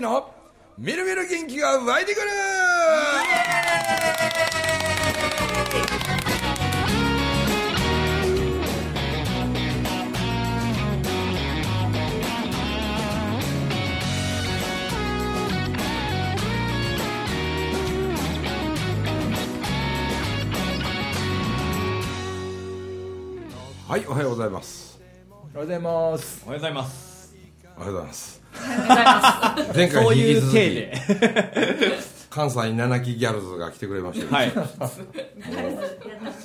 樹のみるみる元気が湧いてくる。はいおはようございます。おはようございます。おはようございます。おはようございます 前回そういうに引き続き体で。関西七木ギャルズが来てくれました、はい。さ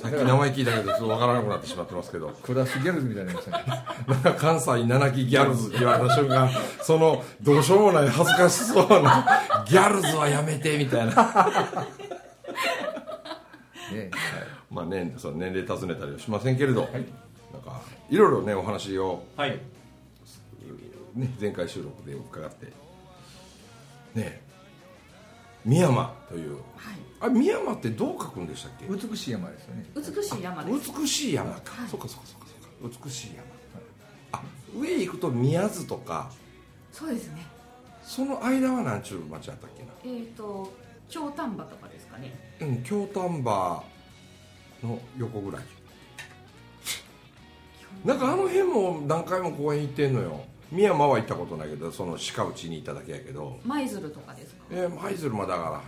っき名前聞いたけどちょっとわからなくなってしまってますけど。クラスギャルズみたいになりましたねなんか関西七木ギャルズって言われた瞬間そのどうしようもない恥ずかしそうなギャルズはやめてみたいな。ねまあねその年齢尋ねたりはしませんけれど、なんかいろいろねお話を、はいね、前回収録で伺って。ね深山という、あ深山ってどう書くんでしたっけ？美しい山ですよね。美しい山です。美しい山か、そっかそっかそっかそっか。美しい山、あ上行くと宮津とか。そうですね。その間は何ちゅう町あったっけな？えっ、と京丹波とかですかね。うん京丹波の横ぐらい。なんかあの辺も何回も公園行ってんのよ深山は行ったことないけどその鹿内に行っただけやけど。舞鶴とかですか？えー、舞鶴まで上がらはい。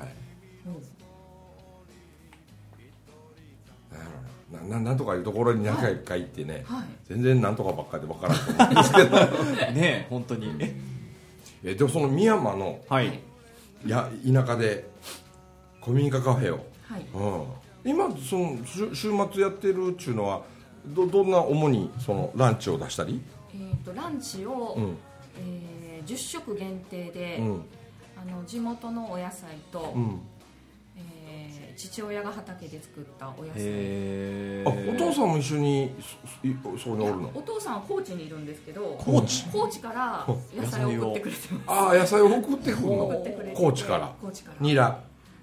なんやろな。ななんとかいうところに何回か行ってね、はい。全然なんとかばっかりで分からんと思うんですけど。ねえ本当に。えでもその深山のはい。や田舎で古民家カフェを。はい。うん、今その週週末やってるっちゅうのはどどんな主にそのランチを出したり？えっ、とランチを、うん。えー10食限定で、うん。あの地元のお野菜と、うん。えー父親が畑で作ったお野菜。へあお父さんも一緒にそいそこにいやおるの？お父さんは高知にいるんですけど高知？高知から野菜を送ってくれてます。ああ野菜を送ってくるの？高知から。ニラ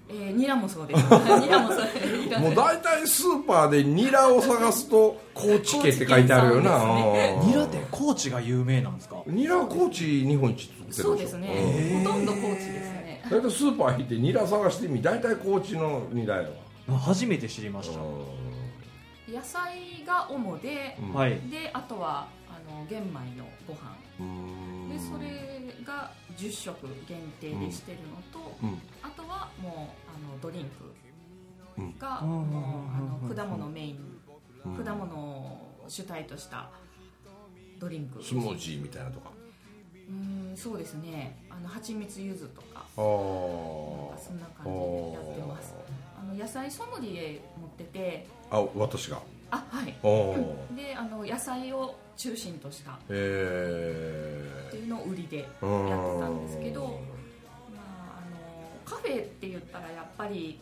えー、ニラもそうです。ニラもそうです。もう大体スーパーでニラを探すと高知家って書いてあるよな、高知県うんニラって高知が有名なんですか？ニラは高知日本一作ってるでしょ？そうですね、ほとんど高知ですね。大体スーパー行ってニラ探してみ大体高知のニラやわ初めて知りました野菜が主で、であとはあの玄米のご飯。うん。でそれが10食限定でしてるのと、うん。あとはもうあのドリンうん。クが、あの果物メイン、うん。果物を主体としたドリンク。スムージーみたいなとか。うんそうですね。あの蜂蜜柚子とか。ああそんな感じでやってますあの野菜ソムリエ持ってて。あ私が。あはい。であの野菜を中心とした。っえていうのを売りでやってえーたんですけど、まあ、あのカフェって言ったらやっぱり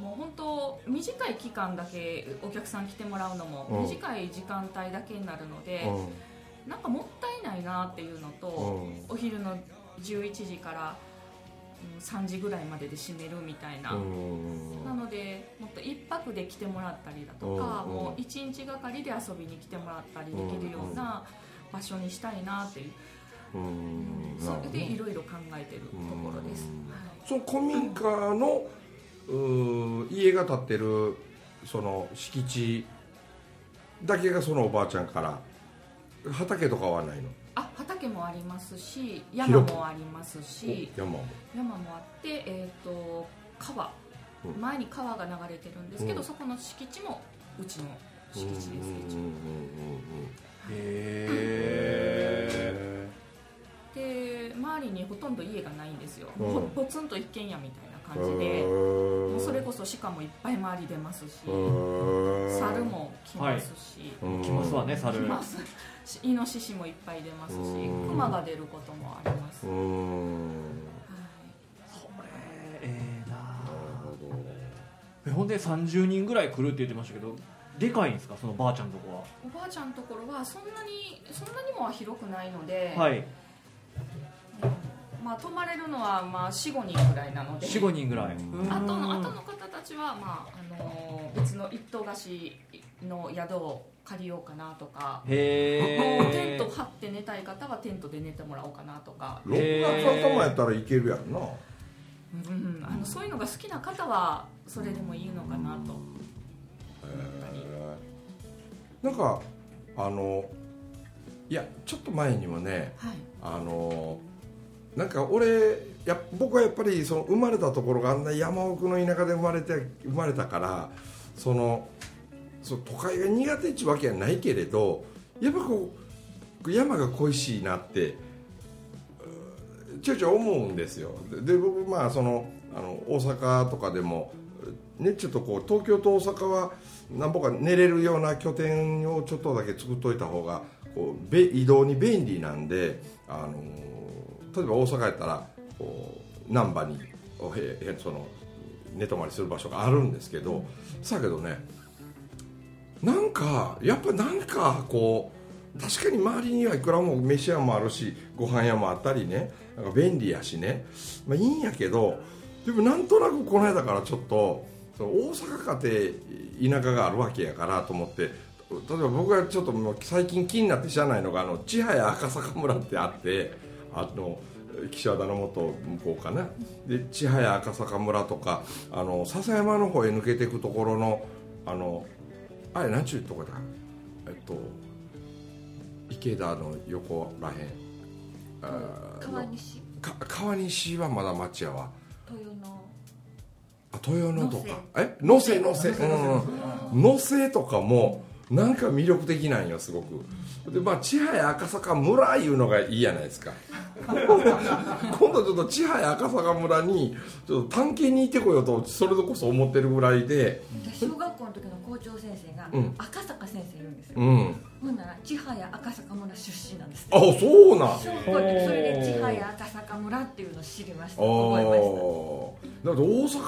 もう本当短い期間だけお客さん来てもらうのもうん。短い時間帯だけになるので、うん。なんかもったいないなっていうのと、うん。お昼の11時からうん3時ぐらいまでで閉めるみたいな、泊で来てもらったりだとか、うんもう1日がかりで遊びに来てもらったりできるような場所にしたいなっていう、うん。それでいるろいろ考えてるところです、その古民家のうー家が建ってるその敷地だけがそのおばあちゃんから畑とかはないの？あ畑もありますし山もありますしお山も。山もあって、えー、と川。うん前に川が流れてるんですけど、うん。そこの敷地もうちの敷地ですうんうんうんうんへで周りにほとんど家がないんですよ、うん。もうポツンと一軒家みたいなうん感じで、もうそれこそ鹿もいっぱい周り出ますし、猿も来ますし、うん。来ますわね猿。来ます。しイノシシもいっぱい出ますし、うん。クマが出ることもあります、ほんで30人ぐらい来るって言ってましたけどでかいんですか？そのばあちゃんのとこおばあちゃんのところはそんなにそんなにもは広くないので、ははいまあ、泊まれるのはまあ45人ぐらいなので。45人ぐらい。うん。あとの後の方たちは、まああの別の一棟貸しの宿を借りようかなとかへえテント張って寝たい方はテントで寝てもらおうかなとか、6月頭やったらいけるやんな。うん、あのそういうのが好きな方はそれでもいいのかなと。なんかあのいやちょっと前にもねはい。あのなんか俺や僕はやっぱりその生まれたところがあんな山奥の田舎で生まれて生まれたからそのそう都会が苦手っちゅうわけはないけれどやっぱこう山が恋しいなってちょいちょい思うんですよ。でで僕まあそのあの大阪とかでもねちょっとこう東京と大阪はなんぼか寝れるような拠点をちょっとだけ作っといた方がこうべ移動に便利なんであの例えば大阪やったらこう難波にへへその寝泊まりする場所があるんですけどさけどねなんかやっぱなんかこう確かに周りにはいくらも飯屋もあるしご飯屋もあったりねなんか便利やしね、まあ、いいんやけどでもなんとなくこの間からちょっとその大阪かて田舎があるわけやからと思って例えば僕がちょっともう最近気になって知らないのがあの千早赤坂村ってあってあの岸和田の元向こうかな。で千早赤坂村とかあの笹山の方へ抜けていくところのあのあれ何ちゅうとこだえっと池田の横らへん。あー川西。か川西はまだ町やわ。豊野あ豊野とか？え？能勢能勢。うん能勢とかもなんか魅力的なんよすごく。でまあ千早赤坂村いうのがいいじゃないですか。今度ちょっと千早赤坂村にちょっと探検に行ってこようとそれこそ思ってるぐらいで。小学校の時の校長先生がうん。赤坂先生いるんですよ、うん千早赤坂村出身なんですあそうなん。それで千早赤坂村っていうのを知りました。あ覚えました。ーだって大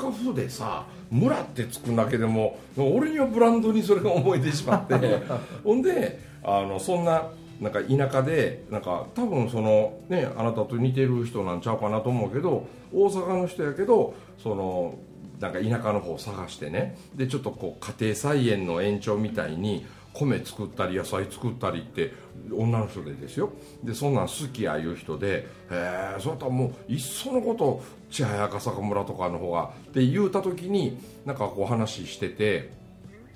阪府でさ村ってつくだけでも俺にはブランドにそれが思えてしまって。ほんであのそんななんか田舎でなんか多分そのねあなたと似てる人なんちゃうかなと思うけど大阪の人やけどそのなんか田舎の方探してね。でちょっとこう家庭菜園の延長みたいに米作ったり野菜作ったりって女の人でですよ。でそんなん好きやいう人でへえそれともういっそのこと千早赤坂村とかの方がって言うた時になんかこう話してて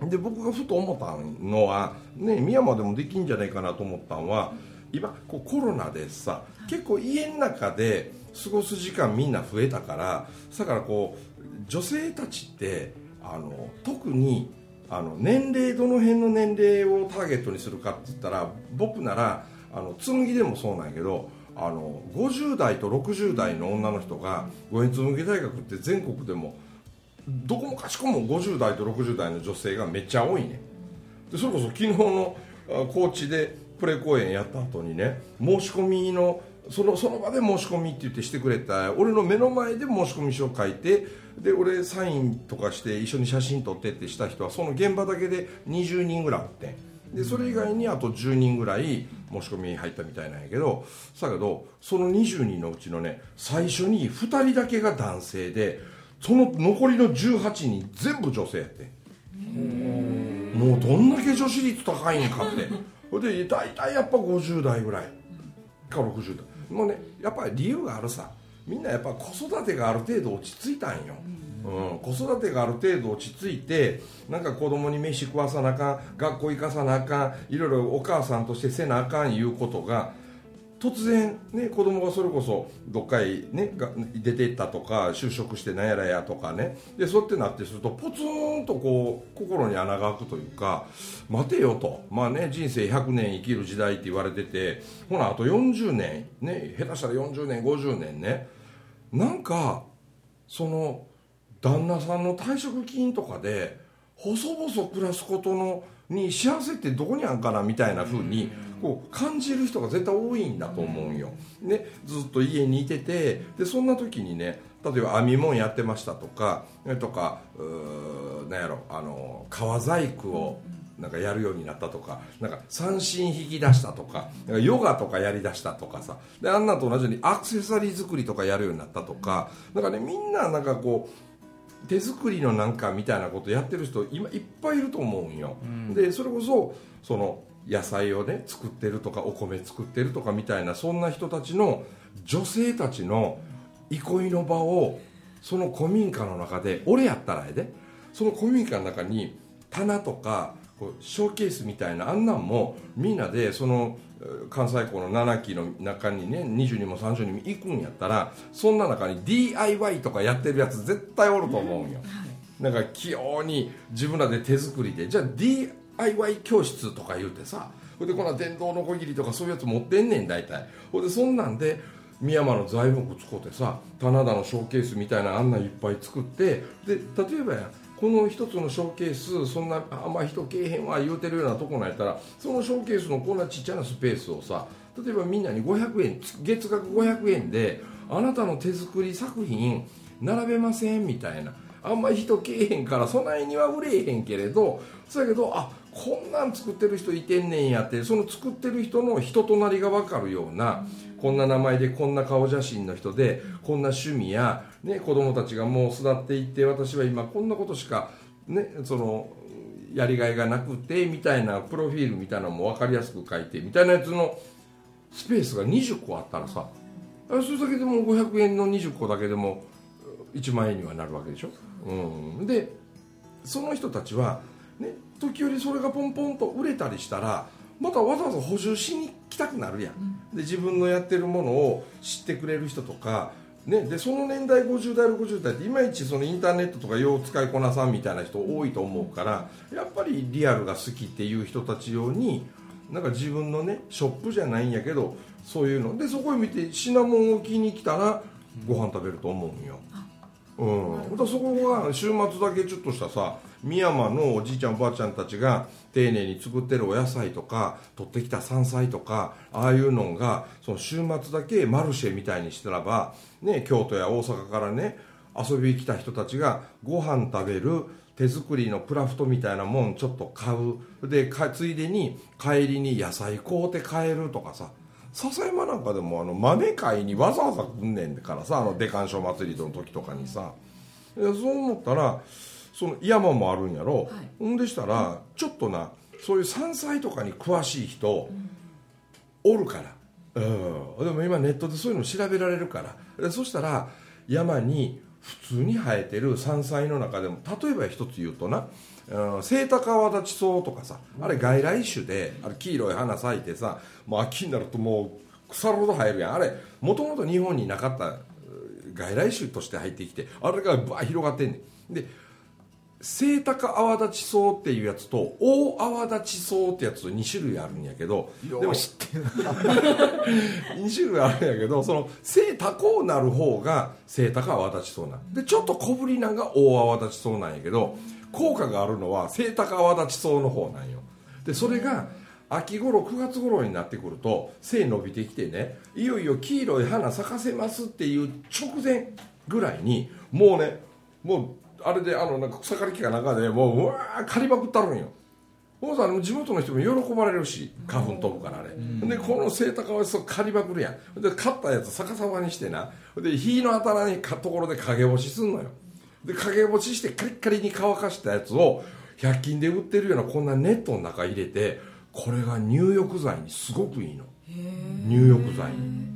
で僕がふと思ったのはね宮山でもできんじゃないかなと思ったのは今こうコロナでさ結構家の中で過ごす時間みんな増えたからだからこう女性たちってあの特にあの年齢どの辺の年齢をターゲットにするかって言ったら僕ならあの紬でもそうなんやけどあの50代と60代の女の人が五円紬大学って全国でもどこもかしこも50代と60代の女性がめっちゃ多いね。でそれこそ昨日のあ高知でプレ公演やった後にね申し込みのそのその場で申し込みって言ってしてくれた俺の目の前で申し込み書を書いてで俺サインとかして一緒に写真撮ってってした人はその現場だけで20人ぐらいおってでそれ以外にあと10人ぐらい申し込み入ったみたいなんやけどだけどその20人のうちのね最初に2人だけが男性でその残りの18人全部女性やって。もうどんだけ女子率高いんかって。で大体やっぱ50代ぐらいか60代。もうねやっぱり理由があるさ。みんなやっぱ子育てがある程度落ち着いたんよ、うん、子育てがある程度落ち着いてなんか子供に飯食わさなあかん学校行かさなあかんいろいろお母さんとしてせなあかんいうことが突然ね子供がそれこそどっかへねが出ていったとか就職してなんやらやとかね。でそうってなってするとポツンとこう心に穴が開くというか待てよと。まあね人生100年生きる時代って言われててほなあと40年ね下手したら40年50年ね。なんかその旦那さんの退職金とかで細々暮らすことのに幸せってどこにあんかなみたいな風にこう感じる人が絶対多いんだと思うんよ、ね、ずっと家にいててでそんな時にね例えば編み物やってましたとかえとかうーなんやろあの革細工をなんかやるようになったとかなんか三振引き出したとかなんかヨガとかやりだしたとかさであんなと同じようにアクセサリー作りとかやるようになったとかなんかねみんななんかこう手作りのなんかみたいなことやってる人今いっぱいいると思うんよ、でそれこそその野菜をね作ってるとかお米作ってるとかみたいなそんな人たちの女性たちの憩いの場をその古民家の中で俺やったらやでその古民家の中に棚とかこうショーケースみたいなあんなんもみんなでそのえー関西校の7期の中にね20人も30人も行くんやったらそんな中に DIY とかやってるやつ絶対おると思うんよ、なんか器用に自分らで手作りで。じゃあ DIY 教室とか言うてさほんでこんな電動のこぎりとかそういうやつ持ってんねん大体ほんでそんなんで深山の材木使ってさ棚田のショーケースみたいなあんなんいっぱい作ってで例えばやこの一つのショーケースそんなあんま人けえへんわ言うてるようなとこなんやったらそのショーケースのこんなちっちゃなスペースをさ例えばみんなに500円月額500円であなたの手作り作品並べませんみたいなあんまり人けえへんからそないには売れへんけれどそやけどあこんなん作ってる人いてんねんやってその作ってる人の人となりが分かるようなこんな名前でこんな顔写真の人でこんな趣味や、ね、子供たちがもう育っていって私は今こんなことしか、ね、そのやりがいがなくてみたいなプロフィールみたいなのも分かりやすく書いてみたいなやつのスペースが20個あったらさあそれだけでも500円の20個だけでも1万円にはなるわけでしょ、うん、でその人たちは、ね、時折それがポンポンと売れたりしたらまたわざわざ補充しに来たくなるやん、で自分のやってるものを知ってくれる人とか、ね、でその年代50代60代っていまいちそのインターネットとかよう使いこなさんみたいな人多いと思うからやっぱりリアルが好きっていう人たち用になんか自分のねショップじゃないんやけどそういうの。でそこへ見て品物を気に来たらご飯食べると思うんよ。うん、そこが週末だけちょっとしたさ深山のおじいちゃんおばあちゃんたちが丁寧に作ってるお野菜とか取ってきた山菜とかああいうのがその週末だけマルシェみたいにしたらば、ね、京都や大阪からね遊びに来た人たちがご飯食べる手作りのクラフトみたいなもんちょっと買う。でついでに帰りに野菜買うて帰るとかさ。笹山なんかでもあの豆買いにわざわざ来んねんからさあのデカンショー祭りの時とかにさ。でそう思ったらその山もあるんやろ、ほんでしたらちょっとなそういう山菜とかに詳しい人、おるから、うん、でも今ネットでそういうの調べられるから。でそしたら山に普通に生えてる山菜の中でも例えば一つ言うとなうんセイタカアワダチソウとかさあれ外来種であれ黄色い花咲いてさもう秋になるともう腐るほど生えるやん。あれもともと日本になかったう外来種として入ってきてあれがバー広がってんねん。でセイタカアワダチソウっていうやつと大アワダチソウってやつと2種類あるんやけどでも知ってる2種類あるんやけどその背高うなる方が背高泡立ちそうなん。でちょっと小ぶりなんが大泡立ちそうなんやけど効果があるのは背高泡立ちそうの方なんよ。でそれが秋頃9月頃になってくると背伸びてきてねいよいよ黄色い花咲かせますっていう直前ぐらいにもうねもうあれであのなんか草刈り機かなんかでもううわー刈りまくったるんよ。ほんさ地元の人も喜ばれるし花粉飛ぶからあれ、でこのセイタカはそう刈りまくるやん。で刈ったやつ逆さまにしてな。で日の当たらないかところで陰干しすんのよ。で陰干ししてカリッカリに乾かしたやつを100均で売ってるようなこんなネットの中入れてこれが入浴剤にすごくいいの。入浴剤に。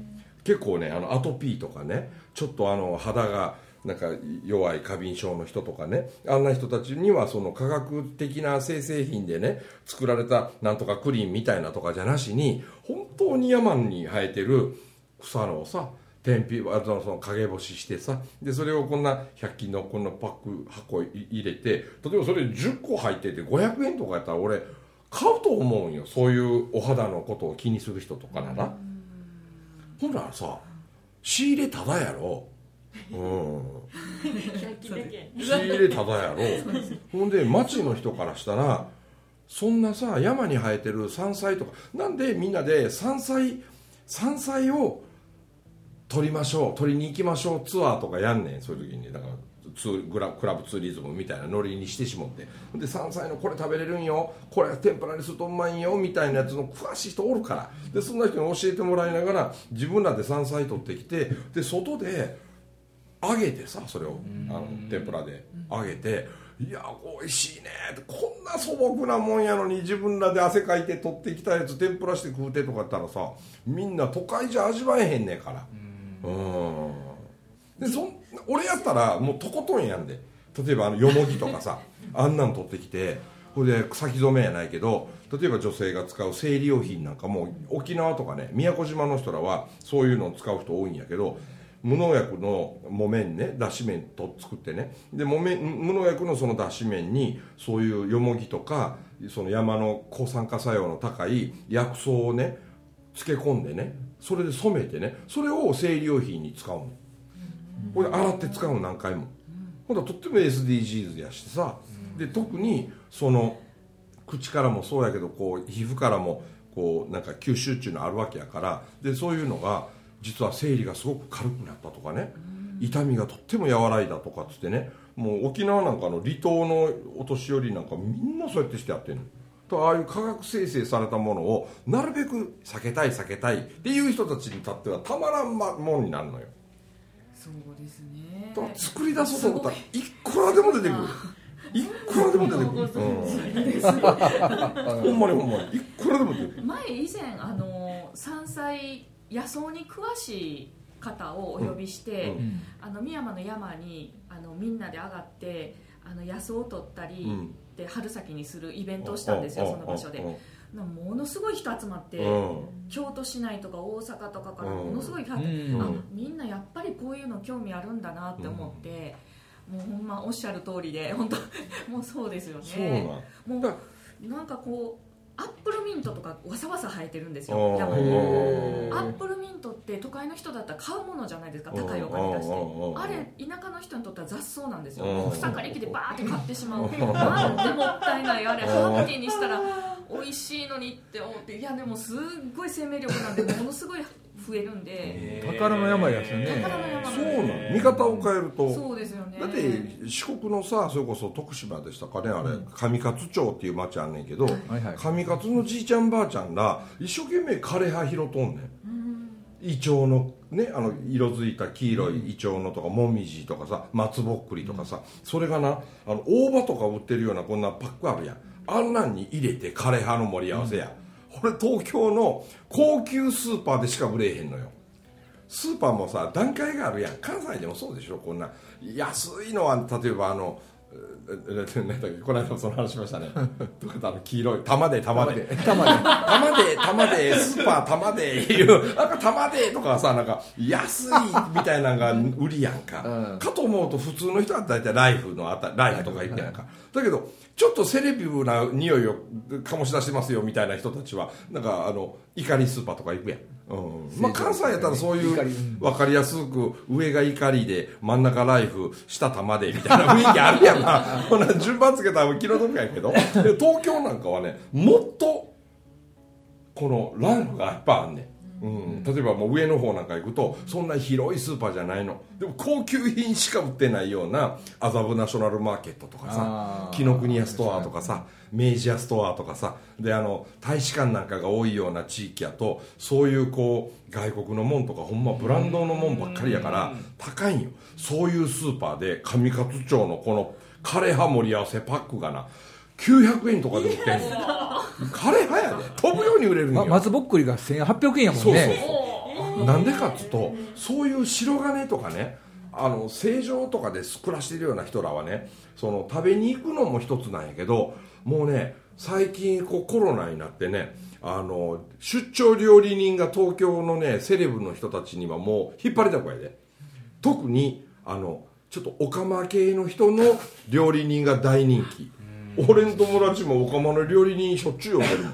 結構ねあのアトピーとかねちょっとあの肌がなんか弱い過敏症の人とかねあんな人たちにはその科学的な生成品でね作られたなんとかクリーンみたいなとかじゃなしに本当に山に生えてる草のをさ天日あのその陰干ししてさでそれをこんな100均のこんなパック箱い入れて例えばそれ10個入ってて500円とかやったら俺買うと思うんよ。そういうお肌のことを気にする人とかなら。ほんならさ仕入れただやろうん。仕入れただやろ。ほんで町の人からしたらそんなさ山に生えてる山菜とかなんでみんなで山菜山菜を取りましょう取りに行きましょうツアーとかやんねん。そういう時に。だからツーグラクラブツーリズムみたいなノリにしてしもって。で山菜のこれ食べれるんよ。これ天ぷらにするとうまいんよ。みたいなやつの詳しい人おるから。でそんな人に教えてもらいながら自分らで山菜取ってきてで外で揚げてさそれをあの天ぷらで。揚げていや美味しいねってこんな素朴なもんやのに自分らで汗かいて取ってきたやつ天ぷらして食うてとかやったらさみんな都会じゃ味わえへんねんから。うん。でそん俺やったらもうとことんやんで。例えばあのよもぎとかさ あんなん取ってきてこれで先染めやないけど例えば女性が使う生理用品なんかも沖縄とかね宮古島の人らはそういうのを使う人多いんやけど無農薬の木綿ね脱脂綿と作ってね。で木綿無農薬のその脱脂綿にそういうよもぎとかその山の抗酸化作用の高い薬草をね漬け込んでねそれで染めてねそれを生理用品に使うの。これ洗って使うの何回も。ほんととっても SDGs やしてさ。で特にその口からもそうやけどこう皮膚からもこうなんか吸収っていうのあるわけやから。でそういうのが実は生理がすごく軽くなったとかね。痛みがとっても和らいだとかっつってね。もう沖縄なんかの離島のお年寄りなんかみんなそうやってしてやってるの。とああいう化学生成されたものをなるべく避けたい避けたいっていう人たちにとってはたまらんまもんになるのよ。そうですね。作り出そうと思ったらいくらでも出てくる。いくらでも出てくる、うん、ほんまにほんまに。いくらでも出てくる。前以前あの山菜野草に詳しい方をお呼びして、うんあの深山の山にあのみんなで上がってあの野草を取ったり、うん。で春先にするイベントをしたんですよ、その場所で、なものすごい人集まって、うん。京都市内とか大阪とかからうん。ものすごい人、うん。あみんなやっぱりこういうの興味あるんだなって思って、もうほんまおっしゃる通りで本当もうそうですよね。もうなんかこうアップルミントとかわさわさ生えてるんですあよ山にって都会の人だったら買うものじゃないですか高いお金出して。あれ田舎の人にとっては雑草なんですよ。うん。草刈り機でバーって買ってしまう。なんでもったいないあれ。ハーブティーにしたら美味しいのにって思って。いやでもすっごい生命力なんで ものすごい増えるんで。宝の山ですよね。宝の山そうなん見方を変えると。そうですよね。だって四国のさそれこそ徳島でしたかねあれ上勝町っていう町あんねんけどはいはい。上勝のじいちゃんばあちゃんら一生懸命枯葉拾っとんねんイチョウのねあの色づいた黄色いイチョウのとかモミジとかさ松ぼっくりとかさそれがなあの大葉とか売ってるようなこんなパックあるやん。あんなんに入れて枯葉の盛り合わせや、これ東京の高級スーパーでしか売れへんのよ。スーパーもさ段階があるやん。関西でもそうでしょこんな。安いのは例えばあのこの間もその話しましたね。あの黄色い玉で玉で。玉で。玉で玉でスーパー玉でいうなんか玉でとかさなんか安いみたいなのが売りやんか、うん。かと思うと普通の人は大体ライフのあたライフとか言ってやんか。だけどちょっとセレビブな匂いを醸し出してますよみたいな人たちはなんかあの怒りスーパーとか行くやん、うん。まあ、関西やったらそういう分かりやすく上が怒りで真ん中ライフ下玉でみたいな雰囲気あるやんな ほな順番つけたら気の毒やけど。で東京なんかはねもっとこのライフがいっぱいあんねん、うん、例えばもう上の方なんか行くとそんな広いスーパーじゃないの。でも高級品しか売ってないような麻布ナショナルマーケットとかさ紀ノ国屋ストアとかさ明治屋ストアとかさであの大使館なんかが多いような地域やとそういうこう外国のもんとかほんまブランドのもんばっかりやから高いんよ。そういうスーパーで上勝町のこの枯葉盛り合わせパックがな900円とかで売ってんの。枯葉やで。飛ぶように売れるんよま松ぼっくりが1800円やもんそうそうねそう。なんでかっつうとそういう白金とかねあの正常とかで暮らしてるような人らはねその食べに行くのも一つなんやけどもうね最近こうコロナになってねあの出張料理人が東京のねセレブの人たちにはもう引っ張りだこやで。特にあのちょっとオカマ系の人の料理人が大人気俺の友達もオカマの料理人しょっちゅう呼んでるもん。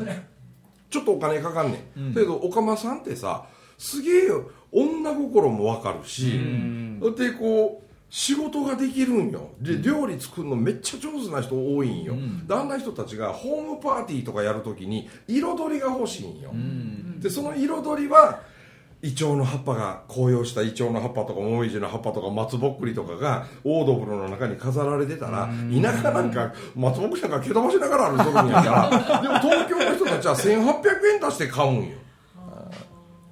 ちょっとお金かかんねん、だけどおかまさんってさすげえよ。女心もわかるしでこう仕事ができるんよ。で料理作るのめっちゃ上手な人多いんよ、であんな人たちがホームパーティーとかやるときに彩りが欲しいんよ、でその彩りはイチョウの葉っぱが紅葉したイチョウの葉っぱとかモミジの葉っぱとか松ぼっくりとかがオードブルの中に飾られてたら田舎なんか松ぼっくりなんか蹴飛ばしながら歩いとるんやからでも東京の人たちは1800円出して買うんよ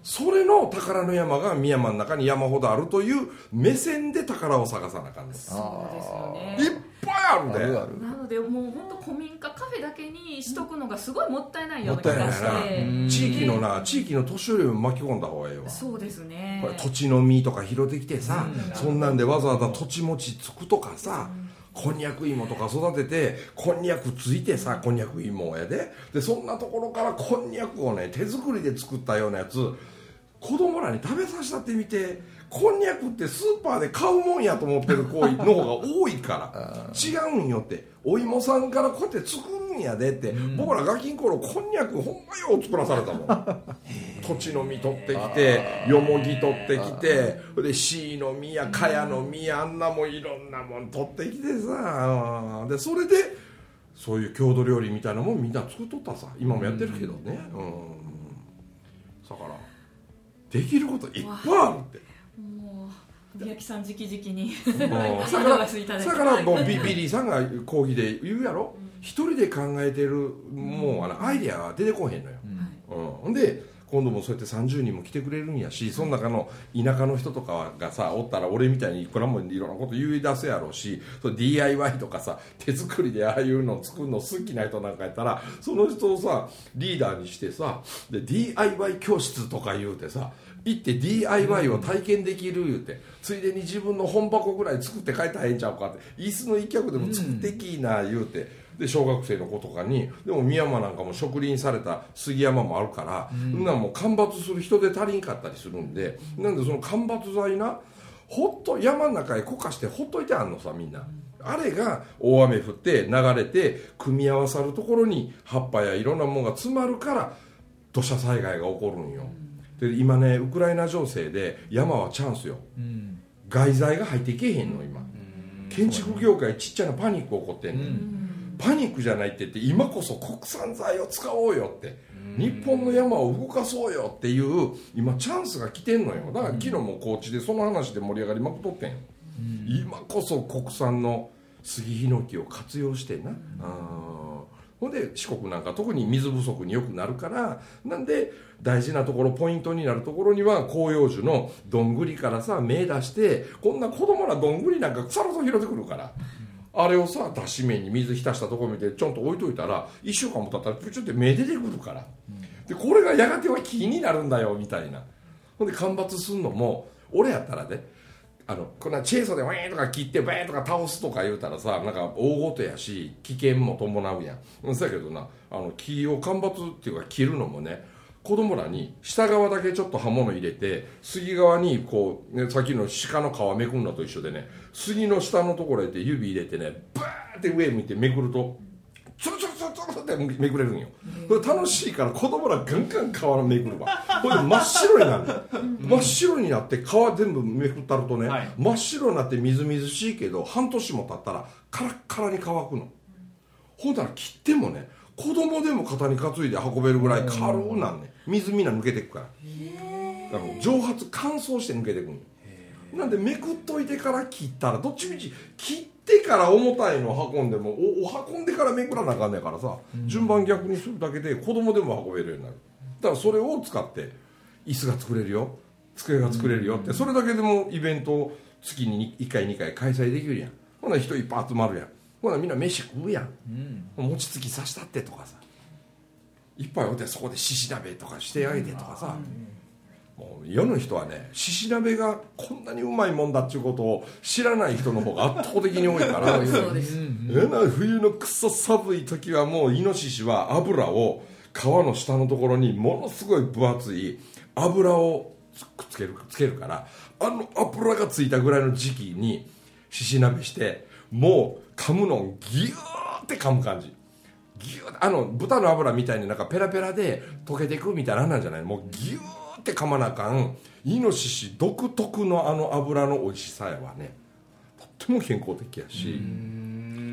それの宝の山が深山の中に山ほどあるという目線で宝を探さなあかんですそうです。よねいっぱいあるであるある。なのでもう本当古民家カフェだけにしとくのがすごいもったいないようもったいないな気がして。うん。地域のな地域の年寄りも巻き込んだ方がええわ。そうですね。これ土地の実とか拾ってきてさ、そんなんでわざわざ土地持ちつくとかさ、こんにゃく芋とか育ててこんにゃくついてさこんにゃく芋やで。でそんなところからこんにゃくをね手作りで作ったようなやつ子供らに食べさせたってみてこんにゃくってスーパーで買うもんやと思ってる子の方が多いから 違うんよって。お芋さんからこうやって作るんやでって、僕らガキん頃こんにゃくほんまよう作らされたもん。土地の実取ってきてよもぎ取ってきてでシイの実やカヤの実やあんなもんいろんなもん取ってきてさ。でそれでそういう郷土料理みたいなもんみんな作っとったさ。今もやってるけどね。うん。だからできることいっぱいあるって。もう宮城さん直々に だいて。だからもうビビリーさんが講義で言うやろ。一人で考えてるもうあのアイデアが出てこへんのよ、うん、ほんで今度もそうやって30人も来てくれるんやしその中の田舎の人とかがさおったら俺みたいにいくらもいろんなこと言い出すやろうしそ DIY とかさ手作りでああいうの作るの好きな人なんかやったらその人をさリーダーにしてさで DIY 教室とか言うてさ行って DIY を体験できる言うて、ついでに自分の本箱ぐらい作って帰ったらええんちゃうかって椅子の一脚でも作ってきいな言うて、で小学生の子とかにでも深山なんかも植林された杉山もあるから、そん。なんもう間伐する人で足りんかったりするんでなんでその間伐材なほっと山の中へこかしてほっといてあんのさみんな。あれが大雨降って流れて組み合わさるところに葉っぱやいろんなものが詰まるから土砂災害が起こるんよ、で今ねウクライナ情勢で山はチャンスよ。うん。外材が入っていけへんの今。建築業界ちっちゃなパニック起こってんの、パニックじゃないって言って今こそ国産材を使おうよって日本の山を動かそうよっていう今チャンスが来てんのよ。だから昨日も高知でその話で盛り上がりまくっとってんよ、今こそ国産の杉ヒノキを活用してな、ほんで四国なんか特に水不足によくなるからなんで大事なところポイントになるところには広葉樹のどんぐりからさ芽出してこんな子供らどんぐりなんか腐らず拾ってくるから。あれをさ脱脂麺に水浸したとこ見てちょんと置いといたら1週間も経ったらプチュって芽出てくるから、でこれがやがては木になるんだよみたいな。ほんで間伐すんのも俺やったらねあのこんなチェーソーでウェーンとか切ってバーンとか倒すとか言うたらさなんか大事やし危険も伴うやん。うんそうやけどなあの木を間伐っていうか切るのもね子供らに下側だけちょっと刃物入れて杉側にこう、ね、さっきの鹿の皮めくんのと一緒でね杉の下のところへって指入れてねバーって上向いてめくるとツルツルツルツルってめくれるんよ。楽しいから子供らガンガン皮のめくるわ。これで真っ白になる。の真っ白になって皮全部めくったるとね、はい。真っ白になってみずみずしいけど半年も経ったらカラッカラに乾くの。ほんなら切ってもね子供でも肩に担いで運べるぐらい軽うなんね水みんな抜けていくから。だから蒸発乾燥して抜けていくなんでめくっといてから切ったらどっちみち切ってから重たいの運んでもおお運んでからめくらなあかんねんからさ、順番逆にするだけで子供でも運べるようになる。だからそれを使って椅子が作れるよ。机が作れるよ。って、それだけでもイベントを月に1回2回開催できるやん。ほな人いっぱい集まるやん。ほなみんな飯食うやん。うん。餅つきさしたってとかさいっぱいおってそこで獅子鍋とかしてあげてとかさ、もう世の人はね獅子鍋がこんなにうまいもんだっていうことを知らない人の方が圧倒的に多いから。冬のくそ寒い時はもうイノシシは油を皮の下のところにものすごい分厚い油をくっつけるつけるから。あの油がついたぐらいの時期に獅子鍋してもう噛むのをギューって噛む感じギューあの豚の油みたいになんかペラペラで溶けていくみたいなのなんじゃないもうギューって噛まなあかん。イノシシ独特のあの油の美味しさやわね。とっても健康的やし。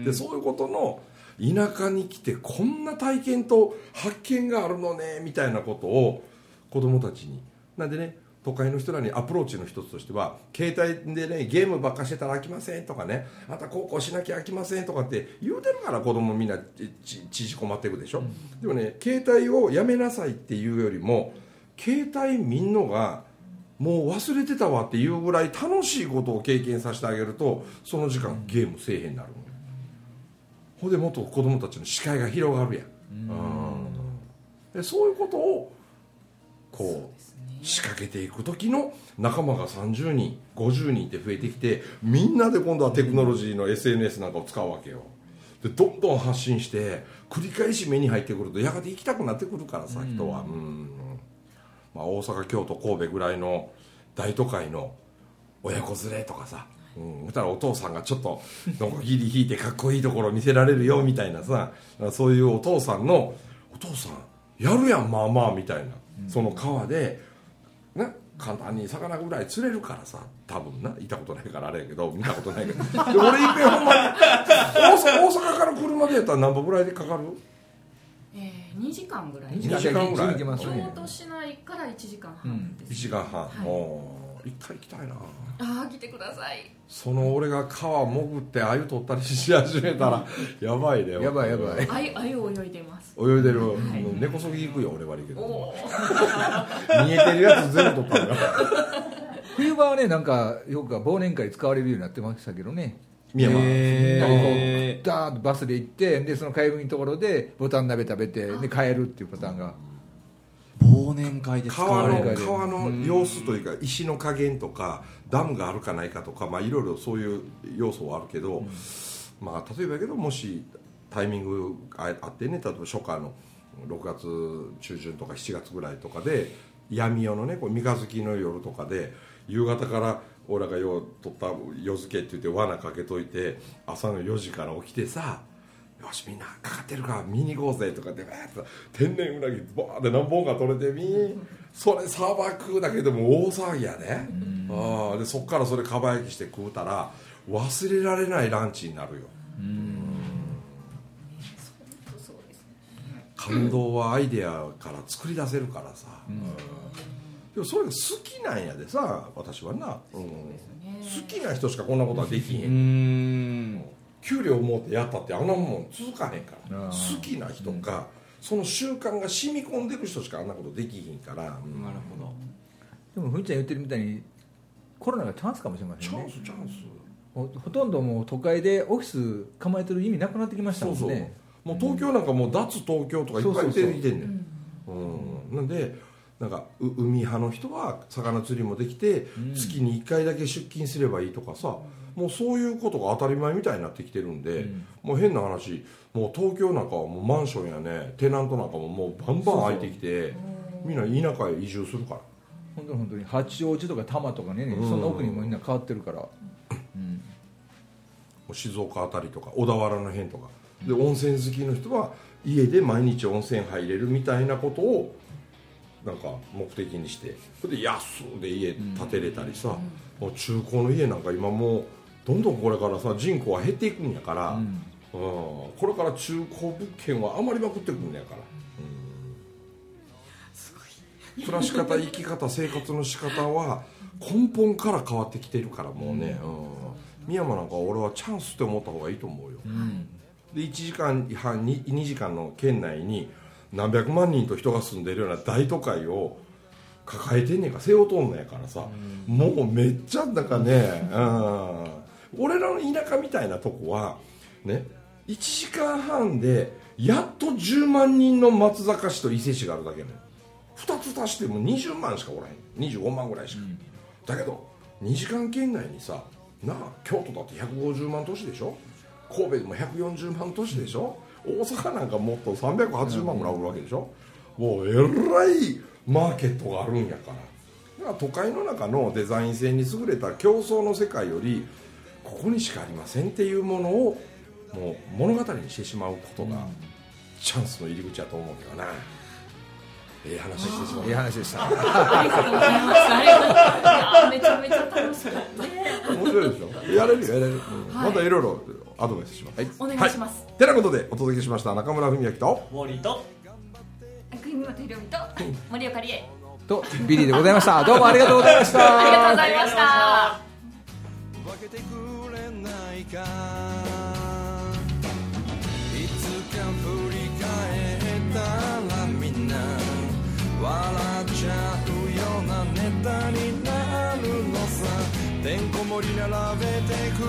でそういうことの田舎に来てこんな体験と発見があるのねみたいなことを子供たちに。なんでね都会の人らにアプローチの一つとしては携帯でねゲームばっかしてたら飽きませんとかねあとはこうこうしなきゃ飽きませんとかって言うてるから子供みんな縮こまっていくでしょ、でもね携帯をやめなさいっていうよりも携帯見んのがもう忘れてたわっていうぐらい楽しいことを経験させてあげるとその時間ゲームせえへんになるのほんでもっと子供たちの視界が広がるやん、うん。でそういうことをこう仕掛けていく時の仲間が30人50人って増えてきてみんなで今度はテクノロジーの SNS なんかを使うわけよ。でどんどん発信して繰り返し目に入ってくるとやがて行きたくなってくるからさ人は。うん、まあ、大阪京都神戸ぐらいの大都会の親子連れとかさ。うん、たらお父さんがちょっとのこぎり引いてかっこいいところ見せられるよみたいなさ。そういうお父さんのお父さんやるやんまあまあみたいな、その川でね簡単に魚ぐらい釣れるからさ多分な。いたことないからあれやけど見たことないけど。で俺いっぺんほんまに。大阪大阪から車でやったら何歩ぐらいでかかる？えー、2時間ぐらい。2時間ぐらい。行けますね。京都市内から1時間半です、1時間半、はい。おー一回行きたいな。ああ来てください。その俺が川潜って鮎取ったりし始めたらやばいね。やばいやばい。あゆあゆ泳いでます。泳いでる、い。根こそぎ行くよ俺悪いけど。おお見えてるやつ全部取ったんだ 冬場はねなんかよく忘年会使われるようになってましたけどね。宮山みんなでこうダーッとバスで行ってでその帰りのところでボタン鍋食べてで帰るっていうパターンが忘年会で使川の川の様子というか石の加減とかダムがあるかないかとかまあいろいろそういう要素はあるけど、まあ例えばやけどもしタイミングああってね例えば初夏の6月中旬とか7月ぐらいとかで闇夜のねこう三日月の夜とかで夕方から俺らがよう取った夜漬けって言って罠かけといて朝の4時から起きてさよしみんなかかってるか。ら見に行こうぜとかッと天然うなぎバーって何本か取れてみそれ砂漠だけでも大騒ぎやね。ああでそっからそれかば焼きして食うたら忘れられないランチになるよ。そうですね感動はアイデアから作り出せるからさ、でもそれが好きなんやでさ私はな、うん。好きな人しかこんなことはできへん給料持ってやったってあんなもん続かへんから。好きな人か、その習慣が染み込んでる人しかあんなことできひんから、うん。なるほど。でもふんちゃん言ってるみたいにコロナがチャンスかもしれませんね。チャンスチャンス。ほほとんどもう都会でオフィス構えてる意味なくなってきましたそうんそう、もねもう東京なんかもう脱東京とかいっぱい出てきてんねんうん。なんでなんかう海派の人は魚釣りもできて、月に1回だけ出勤すればいいとかさもうそういうことが当たり前みたいになってきてるんで、もう変な話もう東京なんかはもうマンションやねテナントなんかももうバンバン空いてきてみんな田舎へ移住するから。本当に本当に。八王子とか多摩とかね、うん。そんな奥にもみんな変わってるから、うん。もう静岡あたりとか小田原の辺とか。で温泉好きの人は家で毎日温泉入れるみたいなことをなんか目的にして。それで安で家建てれたりさ、もう中古の家なんか今もうどんどんこれからさ人口は減っていくんやから、ううん。んこれから中古物件は余りまくってくんやから、うん、暮らし方 生き方生活の仕方は根本から変わってきてるからもうね、うん。深山なんかは俺はチャンスって思った方がいいと思うよ、で1時間半 2, 2時間の圏内に何百万人と人が住んでるような大都会を抱えてんねんか。ら背負うとんのやからさ、もうめっちゃなんかね、うん、俺らの田舎みたいなとこはね1時間半でやっと10万人の松坂市と伊勢市があるだけね。2つ足しても20万しかおらへん。25万ぐらいしか、だけど2時間圏内にさなあ京都だって150万都市でしょ？神戸でも140万都市でしょ？大阪なんかもっと380万ぐらいおるわけでしょ、もうえらいマーケットがあるんやから。だから都会の中のデザイン性に優れた競争の世界よりここにしかありませんっていうものをもう物語にしてしまうことがチャンスの入り口だと思うけどな。ええ話してしまういい話でした。めちゃめちゃ楽しかった面白いでしょ？やれるよやれる、うんまたいろいろアドバイスします、お願いします。はい、てなことでお届けしました。中村文明とウォーリーと国本ひろみと森岡理恵。とビリーでございました。どうもありがとうございました。ありがとうございました。分けてく。れか。いつか振り返ったらみんな笑っちゃうようなネタになるのさ。てんこ盛り並べて比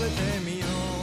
べてみよう。